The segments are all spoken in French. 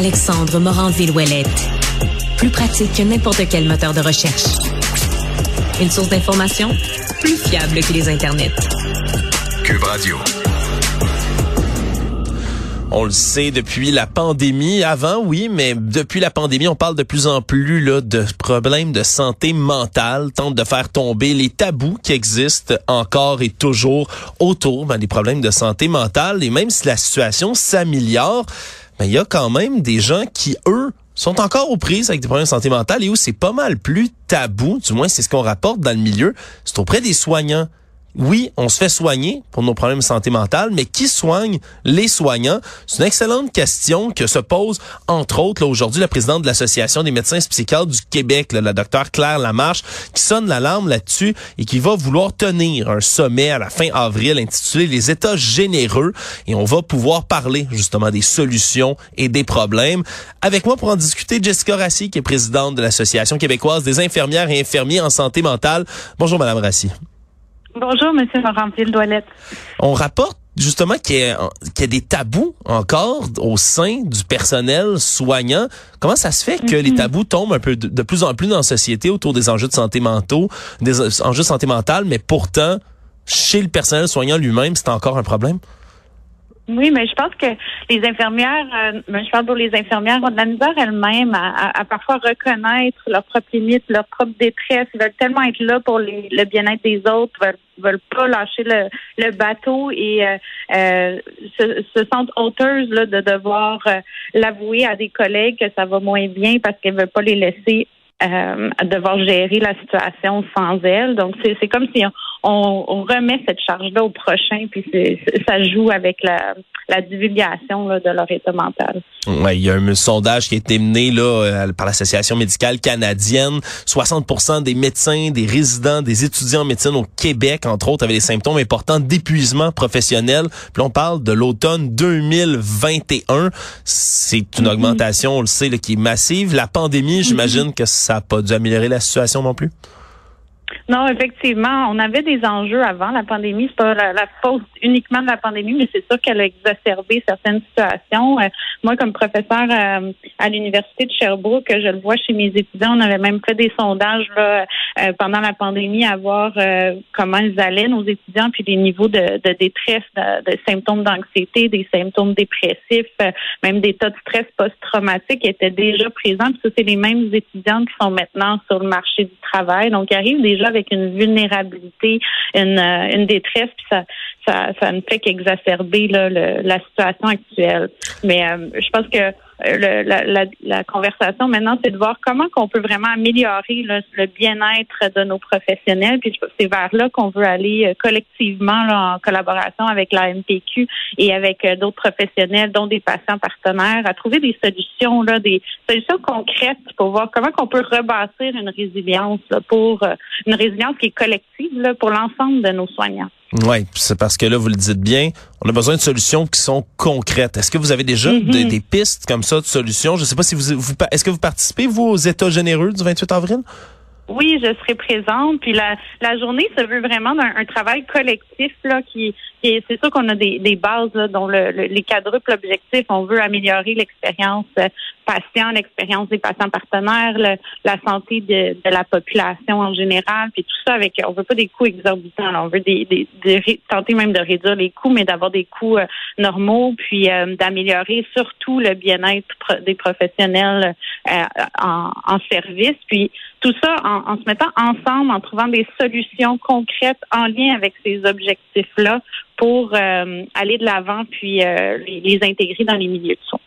Alexandre Morin-Villouellette. Plus pratique que n'importe quel moteur de recherche. Une source d'information plus fiable que les internets. Cube Radio. On le sait depuis la pandémie. Avant, oui, mais depuis la pandémie, on parle de plus en plus là, de problèmes de santé mentale. Tente de faire tomber les tabous qui existent encore et toujours autour ben, des problèmes de santé mentale. Et même si la situation s'améliore, ben, il y a quand même des gens qui, eux, sont encore aux prises avec des problèmes de santé mentale et où c'est pas mal plus tabou, du moins c'est ce qu'on rapporte dans le milieu, c'est auprès des soignants oui, on se fait soigner pour nos problèmes de santé mentale, mais qui soigne les soignants? C'est une excellente question que se pose, entre autres, aujourd'hui, la présidente de l'Association des médecins psychiatres du Québec, la docteure Claire Lamarche, qui sonne l'alarme là-dessus et qui va vouloir tenir un sommet à la fin avril intitulé Les États généreux. Et on va pouvoir parler justement des solutions et des problèmes. Avec moi pour en discuter, Jessica Rassi, qui est présidente de l'Association québécoise des infirmières et infirmiers en santé mentale. Bonjour, Madame Rassi. Bonjour, Monsieur Moranville-Douellette. On rapporte justement qu'il y, a des tabous encore au sein du personnel soignant. Comment ça se fait que les mhm. tabous tombent un peu de, plus en plus dans la société autour des enjeux de santé mentaux, des enjeux de santé mentale, mais pourtant, chez le personnel soignant lui-même, c'est encore un problème? Oui, mais je pense que les infirmières, euh, je parle pour les infirmières, ont de la misère elles-mêmes à, parfois reconnaître leurs propres limites, leur propre détresse. Ils veulent tellement être là pour le bien-être des autres, veulent, veulent pas lâcher le, bateau et euh, euh, se, se, sentent honteuses là, de devoir l'avouer à des collègues que ça va moins bien parce qu'elles veulent pas les laisser devoir gérer la situation sans elles. Donc, c'est comme si on, remet cette charge-là au prochain, puis ça joue avec la, divulgation de leur état mental. Ouais, il y a un sondage qui a été mené là euh, par l'Association médicale canadienne. 60% des médecins, des résidents, des étudiants en médecine au Québec, entre autres, avaient des symptômes importants d'épuisement professionnel. Puis on parle de l'automne 2021. C'est une mm-hmm. augmentation, on le sait, qui est massive. La pandémie, j'imagine mm-hmm. que ça n'a pas dû améliorer la situation non plus? Non, effectivement, on avait des enjeux avant la pandémie. C'est pas la, faute uniquement de la pandémie, mais c'est sûr qu'elle a exacerbé certaines situations. Euh, moi, comme professeur euh, à l'université de Sherbrooke, je le vois chez mes étudiants. On avait même fait des sondages là, euh, pendant la pandémie à voir comment ils allaient nos étudiants, puis les niveaux de, de détresse, de, symptômes d'anxiété, des symptômes dépressifs, même des tas de stress post-traumatique étaient déjà présents. Puis ça, c'est les mêmes étudiants qui sont maintenant sur le marché du travail. Donc, ils arrivent déjà avec une vulnérabilité, une, euh, une détresse, puis ça, ça, ça ne fait qu'exacerber la situation actuelle. Mais euh, je pense que le, la, la, conversation maintenant, c'est de voir comment qu'on peut vraiment améliorer le bien-être de nos professionnels. Puis c'est vers là qu'on veut aller euh, collectivement là, en collaboration avec la MPQ et avec euh, d'autres professionnels, dont des patients partenaires, à trouver des solutions, là, des solutions concrètes pour voir comment qu'on peut rebâtir une résilience là, pour euh, une résilience qui est collective là, pour l'ensemble de nos soignants. Oui, c'est parce que là, vous le dites bien, on a besoin de solutions qui sont concrètes. Est-ce que vous avez déjà mm-hmm. des, pistes comme ça de solutions? Je ne sais pas si vous, vous est-ce que vous participez, vous, aux États généreux du 28 avril? Oui, je serai présente. Puis la, la journée se veut vraiment un, un travail collectif là qui, qui c'est sûr qu'on a des, des bases là, dont le, les quadruples objectifs. On veut améliorer l'expérience euh, patient, l'expérience des patients partenaires, la santé de, de, la population en général, puis tout ça avec. On veut pas des coûts exorbitants. on veut des, des, tenter même de réduire les coûts, mais d'avoir des coûts euh, normaux, puis euh, d'améliorer surtout le bien-être des professionnels en, en service. Puis tout ça en, se mettant ensemble, en trouvant des solutions concrètes en lien avec ces objectifs-là pour euh, aller de l'avant puis euh, les, intégrer dans les milieux de soins.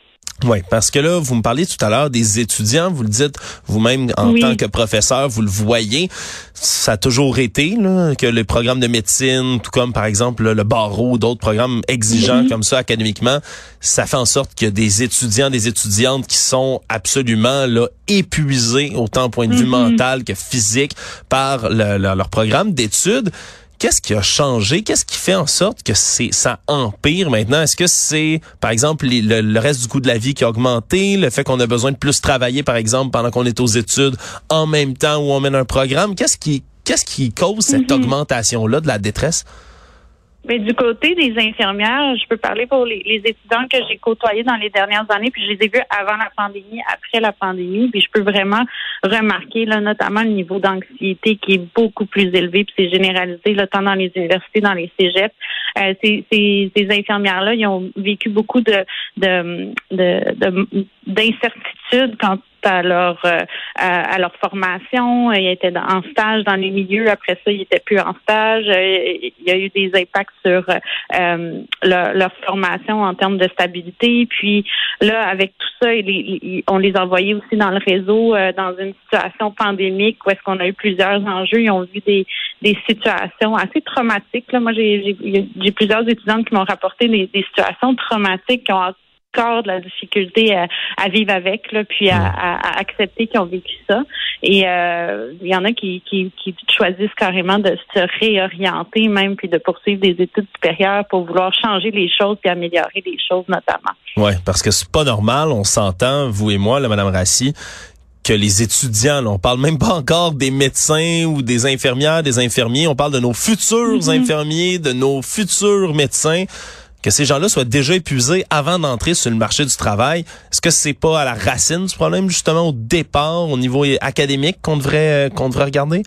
Oui, parce que là, vous me parliez tout à l'heure des étudiants, vous le dites vous-même en tant que professeur, vous le voyez, ça a toujours été là, que le programme de médecine, tout comme par exemple le barreau, d'autres programmes exigeants comme ça académiquement, ça fait en sorte qu'il y a des étudiants, des étudiantes qui sont absolument là épuisés autant au point de vue mm-hmm. mental que physique par leur programme d'études. Qu'est-ce qui a changé? Qu'est-ce qui fait en sorte que c'est ça empire maintenant? Est-ce que c'est, par exemple, le, reste du coût de la vie qui a augmenté, le fait qu'on a besoin de plus travailler, par exemple, pendant qu'on est aux études, en même temps où on mène un programme? Qu'est-ce qui, qu'est-ce qui cause cette mm-hmm. augmentation-là de la détresse? Mais du côté des infirmières, je peux parler pour les, étudiants que j'ai côtoyés dans les dernières années, puis je les ai vus avant la pandémie, après la pandémie, puis je peux vraiment remarquer là, notamment le niveau d'anxiété qui est beaucoup plus élevé, puis c'est généralisé là, tant dans les universités, dans les cégeps. Euh, ces, ces, ces infirmières-là, ils ont vécu beaucoup de, de, de, d'incertitude quand à leur euh, à, leur formation. Ils étaient en stage dans les milieux. Après ça, ils étaient plus en stage. Euh, il y a eu des impacts sur euh, leur, formation en termes de stabilité. Puis là, avec tout ça, on les a envoyés aussi dans le réseau dans une situation pandémique où est-ce qu'on a eu plusieurs enjeux. Ils ont vu des, des situations assez traumatiques. Là, moi, j'ai plusieurs étudiants qui m'ont rapporté des, des situations traumatiques qui ont corps de la difficulté à, vivre avec, là, puis à, accepter qu'ils ont vécu ça. Et euh, il y en a qui, qui, choisissent carrément de se réorienter même, puis de poursuivre des études supérieures pour vouloir changer les choses et améliorer les choses notamment. Oui, parce que c'est pas normal, on s'entend, vous et moi, là, Madame Rassi, que les étudiants, là, on parle même pas encore des médecins ou des infirmières, des infirmiers, on parle de nos futurs mm-hmm. infirmiers, de nos futurs médecins que ces gens-là soient déjà épuisés avant d'entrer sur le marché du travail. Est-ce que c'est pas à la racine du problème justement au départ, au niveau académique qu'on devrait euh, qu'on devrait regarder?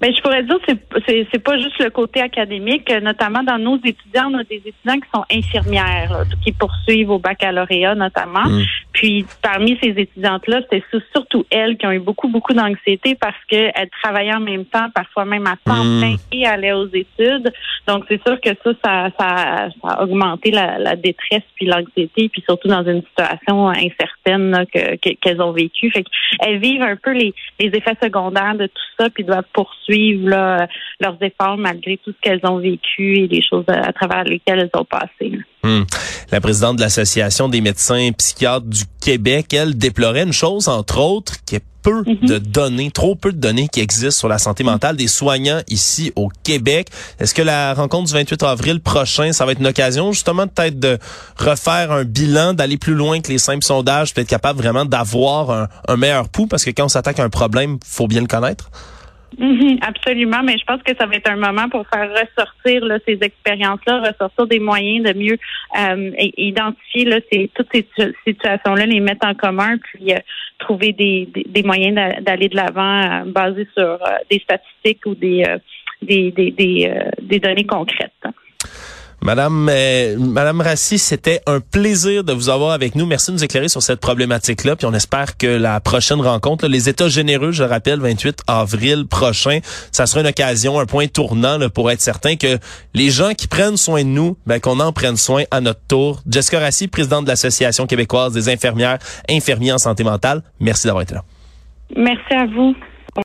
Ben, je pourrais dire c'est c'est c'est pas juste le côté académique, notamment dans nos étudiants, on a des étudiants qui sont infirmières, qui poursuivent au baccalauréat notamment. Mm. Puis parmi ces étudiantes-là, c'était surtout elles qui ont eu beaucoup beaucoup d'anxiété parce qu'elles travaillaient en même temps, parfois même à temps mm. plein et allaient aux études. Donc c'est sûr que ça, ça, ça, a augmenté la, la détresse puis l'anxiété, puis surtout dans une situation incertaine que qu'elles ont vécue. Fait qu'elles vivent un peu les, les effets secondaires de tout ça, puis doivent poursuivre leurs efforts malgré tout ce qu'elles ont vécu et les choses à, travers lesquelles elles ont passé. Hmm. La présidente de l'Association des médecins psychiatres du Québec, elle déplorait une chose, entre autres, qui est peu mhm. de données, trop peu de données qui existent sur la santé mentale des soignants ici au Québec. Est-ce que la rencontre du 28 avril prochain, ça va être une occasion justement peut-être de refaire un bilan, d'aller plus loin que les simples sondages, peut-être capable vraiment d'avoir un, un meilleur pouls? Parce que quand on s'attaque à un problème, faut bien le connaître? Mhm, absolument, mais je pense que ça va être un moment pour faire ressortir là, ces expériences-là, ressortir des moyens de mieux euh, identifier là, ces, toutes ces situations-là, les mettre en commun, puis euh, trouver des, des, moyens d'aller de l'avant euh, basés sur des statistiques ou des, des, des, des données concrètes. Madame, euh, Madame Rassi, c'était un plaisir de vous avoir avec nous. Merci de nous éclairer sur cette problématique-là. Puis on espère que la prochaine rencontre, les États généreux, je le rappelle, 28 avril prochain, ça sera une occasion, un point tournant pour être certain que les gens qui prennent soin de nous, ben, qu'on en prenne soin à notre tour. Jessica Rassi, présidente de l'Association québécoise des infirmières, infirmiers en santé mentale. Merci d'avoir été là. Merci à vous.